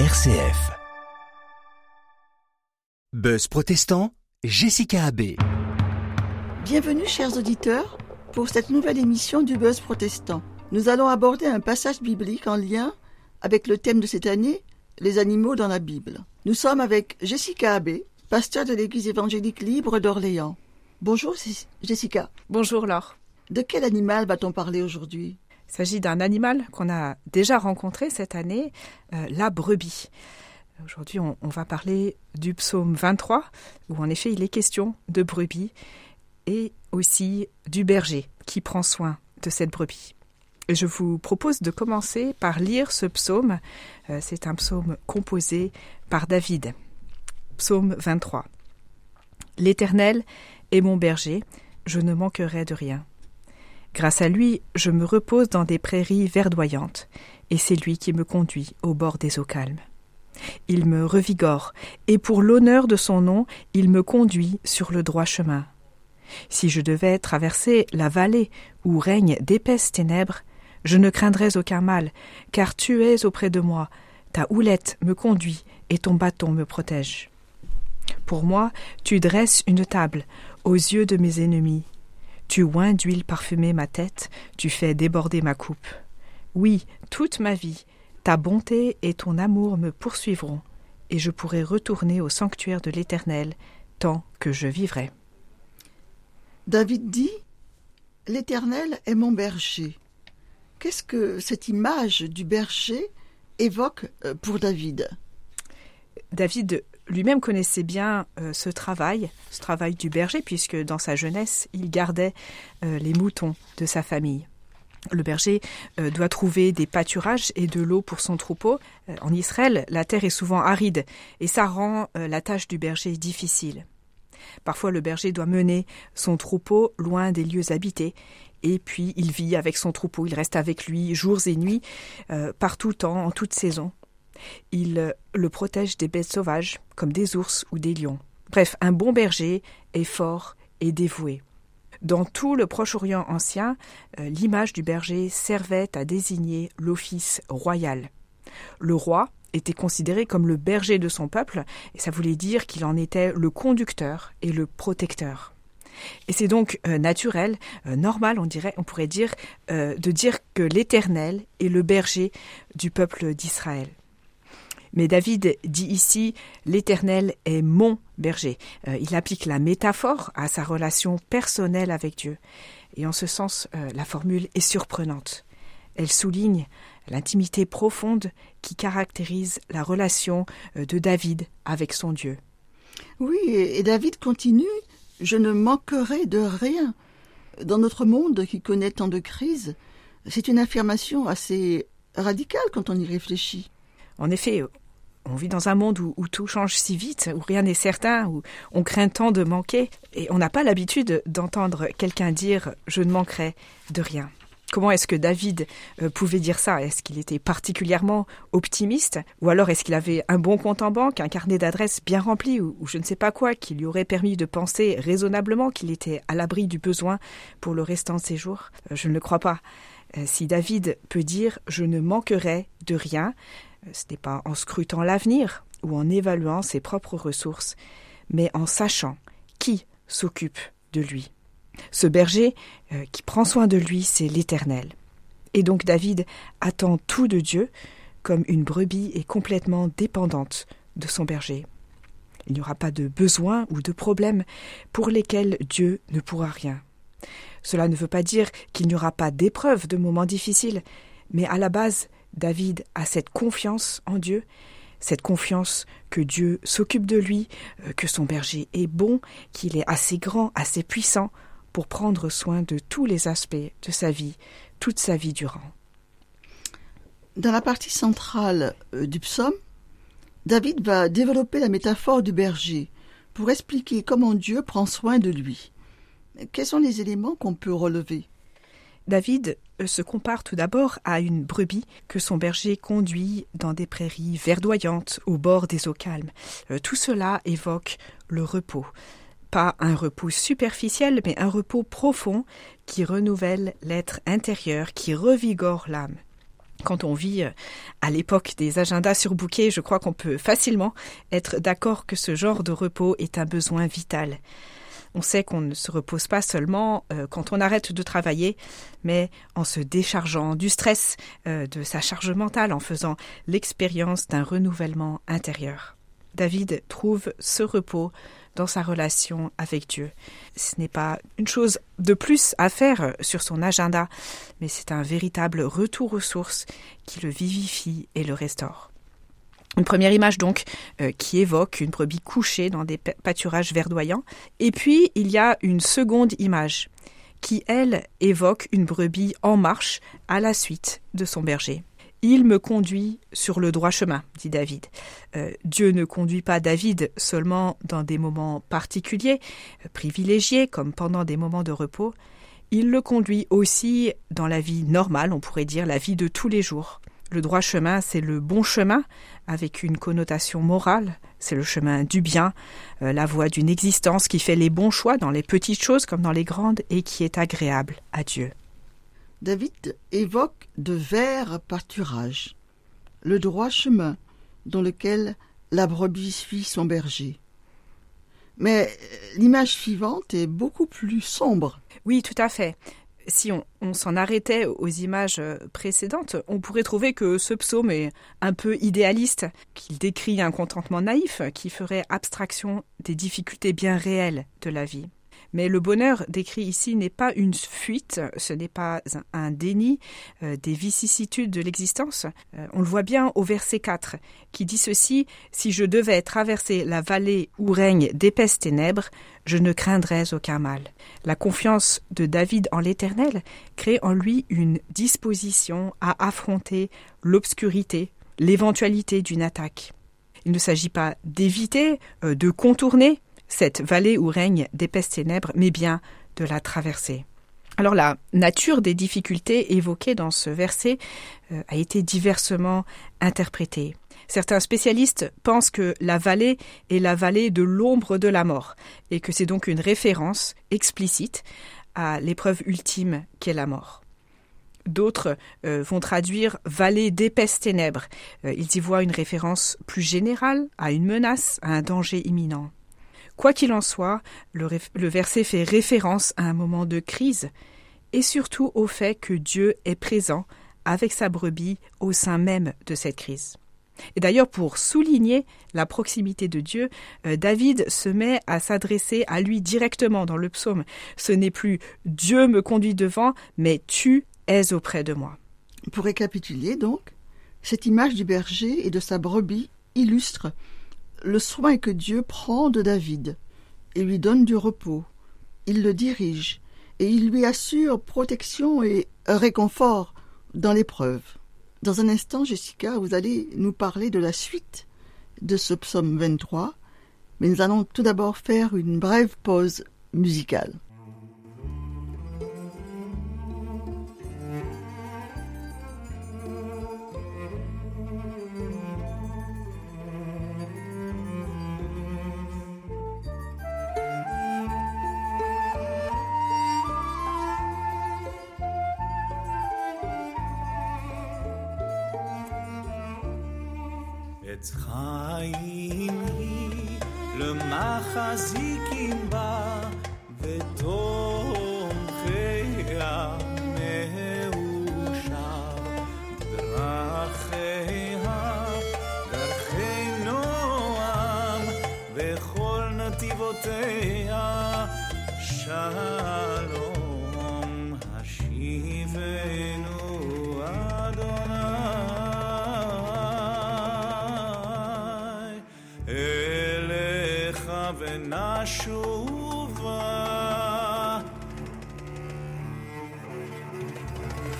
RCF. Buzz protestant, Jessica Abbé. Bienvenue chers auditeurs pour cette nouvelle émission du Buzz protestant. Nous allons aborder un passage biblique en lien avec le thème de cette année, les animaux dans la Bible. Nous sommes avec Jessica Abbé, pasteur de l'Église évangélique libre d'Orléans. Bonjour Jessica. Bonjour Laure. De quel animal va-t-on parler aujourd'hui? Il s'agit d'un animal qu'on a déjà rencontré cette année, euh, la brebis. Aujourd'hui, on, va parler du psaume 23, où en effet il est question de brebis, et aussi du berger qui prend soin de cette brebis. Je vous propose de commencer par lire ce psaume. Euh, C'est un psaume composé par David. Psaume 23. L'Éternel est mon berger, je ne manquerai de rien. Grâce à lui, je me repose dans des prairies verdoyantes, et c'est lui qui me conduit au bord des eaux calmes. Il me revigore, et pour l'honneur de son nom, il me conduit sur le droit chemin. Si je devais traverser la vallée où règnent d'épaisses ténèbres, je ne craindrais aucun mal, car tu es auprès de moi, ta houlette me conduit et ton bâton me protège. Pour moi, tu dresses une table aux yeux de mes ennemis. Tu oins d'huile parfumée ma tête, tu fais déborder ma coupe. Oui, toute ma vie, ta bonté et ton amour me poursuivront, et je pourrai retourner au sanctuaire de l'Éternel tant que je vivrai. David dit L'Éternel est mon berger. Qu'est-ce que cette image du berger évoque euh, pour David? David lui-même connaissait bien euh, ce travail, ce travail du berger, puisque dans sa jeunesse, il gardait euh, les moutons de sa famille. Le berger euh, doit trouver des pâturages et de l'eau pour son troupeau. En Israël, la terre est souvent aride et ça rend la tâche du berger difficile. Parfois, le berger doit mener son troupeau loin des lieux habités et puis il vit avec son troupeau, il reste avec lui jours et nuits, par tout temps, en toute saison. Il euh, le protège des bêtes sauvages, comme des ours ou des lions. Bref, un bon berger est fort et dévoué. Dans tout le Proche-Orient ancien, euh, l'image du berger servait à désigner l'office royal. Le roi était considéré comme le berger de son peuple, et ça voulait dire qu'il en était le conducteur et le protecteur. Et c'est donc euh, naturel, normal, on dirait, on pourrait dire, de dire que l'Éternel est le berger du peuple d'Israël. Mais David dit ici l'Éternel est mon berger. Euh, il applique la métaphore à sa relation personnelle avec Dieu. Et en ce sens, euh, la formule est surprenante. Elle souligne l'intimité profonde qui caractérise la relation euh, de David avec son Dieu. Oui, et David continue Je ne manquerai de rien. Dans notre monde qui connaît tant de crises, c'est une affirmation assez radicale quand on y réfléchit. En effet, on vit dans un monde où, tout change si vite, où rien n'est certain, où on craint tant de manquer, et on n'a pas l'habitude d'entendre quelqu'un dire ⁇ je ne manquerai de rien ⁇ Comment est-ce que David euh, pouvait dire ça? Est-ce qu'il était particulièrement optimiste? Ou alors est-ce qu'il avait un bon compte en banque, un carnet d'adresses bien rempli, ou, ou, je ne sais pas quoi, qui lui aurait permis de penser raisonnablement qu'il était à l'abri du besoin pour le restant de ses jours? Euh, Je ne le crois pas. Euh, si David peut dire ⁇ je ne manquerai de rien ⁇ ce n'est pas en scrutant l'avenir ou en évaluant ses propres ressources, mais en sachant qui s'occupe de lui. Ce berger euh, qui prend soin de lui, c'est l'Éternel. Et donc David attend tout de Dieu, comme une brebis est complètement dépendante de son berger. Il n'y aura pas de besoins ou de problèmes pour lesquels Dieu ne pourra rien. Cela ne veut pas dire qu'il n'y aura pas d'épreuves, de moments difficiles, mais à la base, David a cette confiance en Dieu, cette confiance que Dieu s'occupe de lui, euh, que son berger est bon, qu'il est assez grand, assez puissant pour prendre soin de tous les aspects de sa vie, toute sa vie durant. Dans la partie centrale euh, du psaume, David va développer la métaphore du berger pour expliquer comment Dieu prend soin de lui. Quels sont les éléments qu'on peut relever David euh, se compare tout d'abord à une brebis que son berger conduit dans des prairies verdoyantes au bord des eaux calmes. Euh, tout cela évoque le repos. Pas un repos superficiel, mais un repos profond qui renouvelle l'être intérieur, qui revigore l'âme. Quand on vit euh, à l'époque des agendas surbookés, je crois qu'on peut facilement être d'accord que ce genre de repos est un besoin vital. On sait qu'on ne se repose pas seulement euh, quand on arrête de travailler, mais en se déchargeant du stress, euh, de sa charge mentale, en faisant l'expérience d'un renouvellement intérieur. David trouve ce repos dans sa relation avec Dieu. Ce n'est pas une chose de plus à faire sur son agenda, mais c'est un véritable retour aux sources qui le vivifie et le restaure. Une première image donc euh, qui évoque une brebis couchée dans des pâturages verdoyants. Et puis il y a une seconde image qui, elle, évoque une brebis en marche à la suite de son berger. Il me conduit sur le droit chemin, dit David. Euh, Dieu ne conduit pas David seulement dans des moments particuliers, euh, privilégiés, comme pendant des moments de repos. Il le conduit aussi dans la vie normale, on pourrait dire la vie de tous les jours. Le droit chemin, c'est le bon chemin, avec une connotation morale. C'est le chemin du bien, euh, la voie d'une existence qui fait les bons choix dans les petites choses comme dans les grandes et qui est agréable à Dieu. David évoque de verts pâturages, le droit chemin dans lequel la brebis suit son berger. Mais l'image suivante est beaucoup plus sombre. Oui, tout à fait. Si on, s'en arrêtait aux images précédentes, on pourrait trouver que ce psaume est un peu idéaliste, qu'il décrit un contentement naïf qui ferait abstraction des difficultés bien réelles de la vie. Mais le bonheur décrit ici n'est pas une fuite, ce n'est pas un déni euh, des vicissitudes de l'existence. Euh, on le voit bien au verset 4, qui dit ceci Si je devais traverser la vallée où règnent d'épaisses ténèbres, je ne craindrais aucun mal. La confiance de David en l'Éternel crée en lui une disposition à affronter l'obscurité, l'éventualité d'une attaque. Il ne s'agit pas d'éviter, euh, de contourner cette vallée où règne d'épaisses ténèbres, mais bien de la traverser. Alors la nature des difficultés évoquées dans ce verset euh, a été diversement interprétée. Certains spécialistes pensent que la vallée est la vallée de l'ombre de la mort et que c'est donc une référence explicite à l'épreuve ultime qu'est la mort. D'autres euh, vont traduire vallée d'épaisses ténèbres. Euh, ils y voient une référence plus générale à une menace, à un danger imminent. Quoi qu'il en soit, le, verset fait référence à un moment de crise et surtout au fait que Dieu est présent avec sa brebis au sein même de cette crise. Et d'ailleurs, pour souligner la proximité de Dieu, euh, David se met à s'adresser à lui directement dans le psaume. Ce n'est plus Dieu me conduit devant, mais tu es auprès de moi. Pour récapituler donc, cette image du berger et de sa brebis illustre le soin que Dieu prend de David et lui donne du repos. Il le dirige et il lui assure protection et réconfort dans l'épreuve. Dans un instant, Jessica, vous allez nous parler de la suite de ce psaume 23, mais nous allons tout d'abord faire une brève pause musicale. עץ חיים היא למחזיקים ונשובה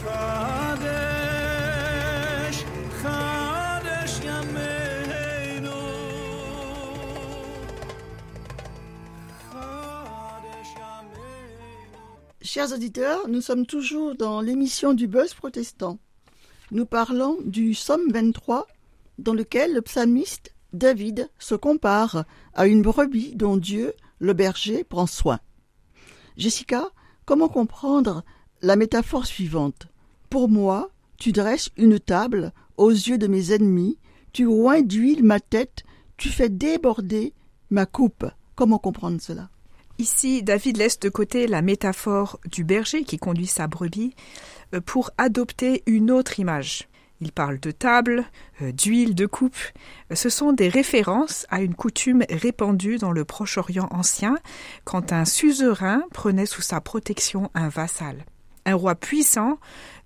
חדש, חדש ימינו חדש ימינו Chers auditeurs, nous sommes toujours dans l'émission du Buzz protestant. Nous parlons du psaume 23, dans lequel le psalmiste David se compare à une brebis dont Dieu, le berger, prend soin. Jessica, comment comprendre la métaphore suivante? Pour moi, Tu dresses une table aux yeux de mes ennemis, tu oins d'huile ma tête, tu fais déborder ma coupe. Comment comprendre cela? Ici, David laisse de côté la métaphore du berger qui conduit sa brebis euh, pour adopter une autre image. Il parle de table, euh, d'huile, de coupe. Ce sont des références à une coutume répandue dans le Proche-Orient ancien quand un suzerain prenait sous sa protection un vassal. Un roi puissant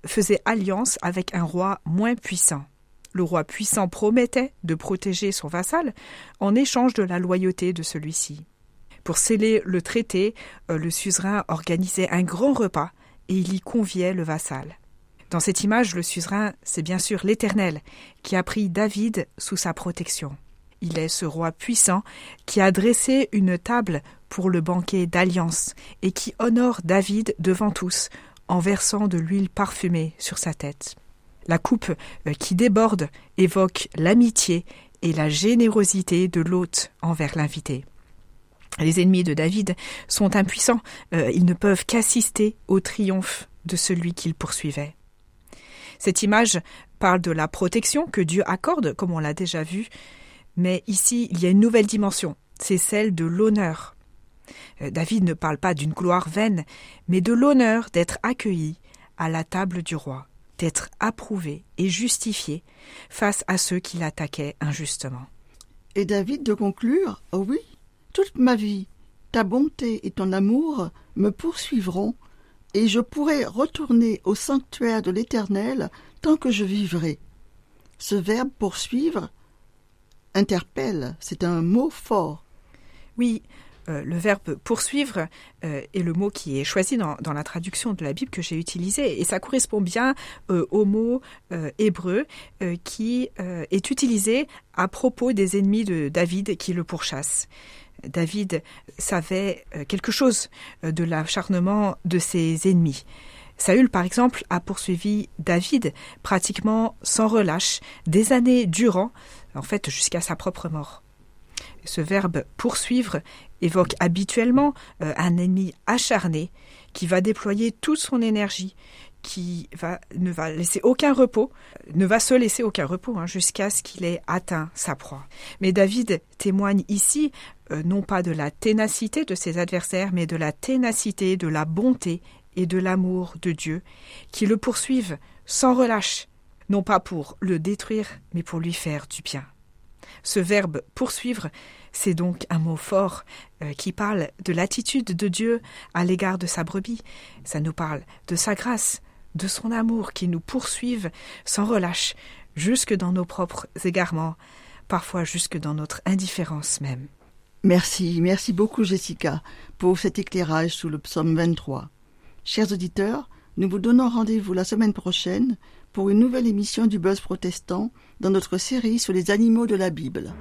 faisait alliance avec un roi moins puissant. Le roi puissant promettait de protéger son vassal en échange de la loyauté de celui-ci. Pour sceller le traité, euh, le suzerain organisait un grand repas et il y conviait le vassal. Dans cette image, le suzerain, c'est bien sûr l'Éternel qui a pris David sous sa protection. Il est ce roi puissant qui a dressé une table pour le banquet d'alliance et qui honore David devant tous en versant de l'huile parfumée sur sa tête. La coupe euh, qui déborde évoque l'amitié et la générosité de l'hôte envers l'invité. Les ennemis de David sont impuissants, euh, ils ne peuvent qu'assister au triomphe de celui qu'ils poursuivaient. Cette image parle de la protection que Dieu accorde, comme on l'a déjà vu, mais ici il y a une nouvelle dimension, c'est celle de l'honneur. Euh, David ne parle pas d'une gloire vaine, mais de l'honneur d'être accueilli à la table du roi, d'être approuvé et justifié face à ceux qui l'attaquaient injustement. Et David de conclure Oh oui, toute ma vie, ta bonté et ton amour me poursuivront, et je pourrai retourner au sanctuaire de l'Éternel tant que je vivrai. Ce verbe poursuivre interpelle, c'est un mot fort. Oui, euh, le verbe poursuivre euh, est le mot qui est choisi dans, la traduction de la Bible que j'ai utilisé et ça correspond bien euh, au mot hébreu qui est utilisé à propos des ennemis de David qui le pourchassent. David savait quelque chose de l'acharnement de ses ennemis. Saül, par exemple, a poursuivi David pratiquement sans relâche des années durant, en fait jusqu'à sa propre mort. Ce verbe poursuivre évoque habituellement euh, un ennemi acharné qui va déployer toute son énergie, qui ne va laisser aucun repos, ne va se laisser aucun repos hein, jusqu'à ce qu'il ait atteint sa proie. Mais David témoigne ici euh, non pas de la ténacité de ses adversaires, mais de la ténacité, de la bonté et de l'amour de Dieu, qui le poursuivent sans relâche, non pas pour le détruire, mais pour lui faire du bien. Ce verbe poursuivre, c'est donc un mot fort euh, qui parle de l'attitude de Dieu à l'égard de sa brebis. Ça nous parle de sa grâce, de son amour qui nous poursuivent sans relâche, jusque dans nos propres égarements, parfois jusque dans notre indifférence même. Merci, merci beaucoup Jessica pour cet éclairage sous le psaume 23. Chers auditeurs, nous vous donnons rendez-vous la semaine prochaine pour une nouvelle émission du Buzz protestant dans notre série sur les animaux de la Bible.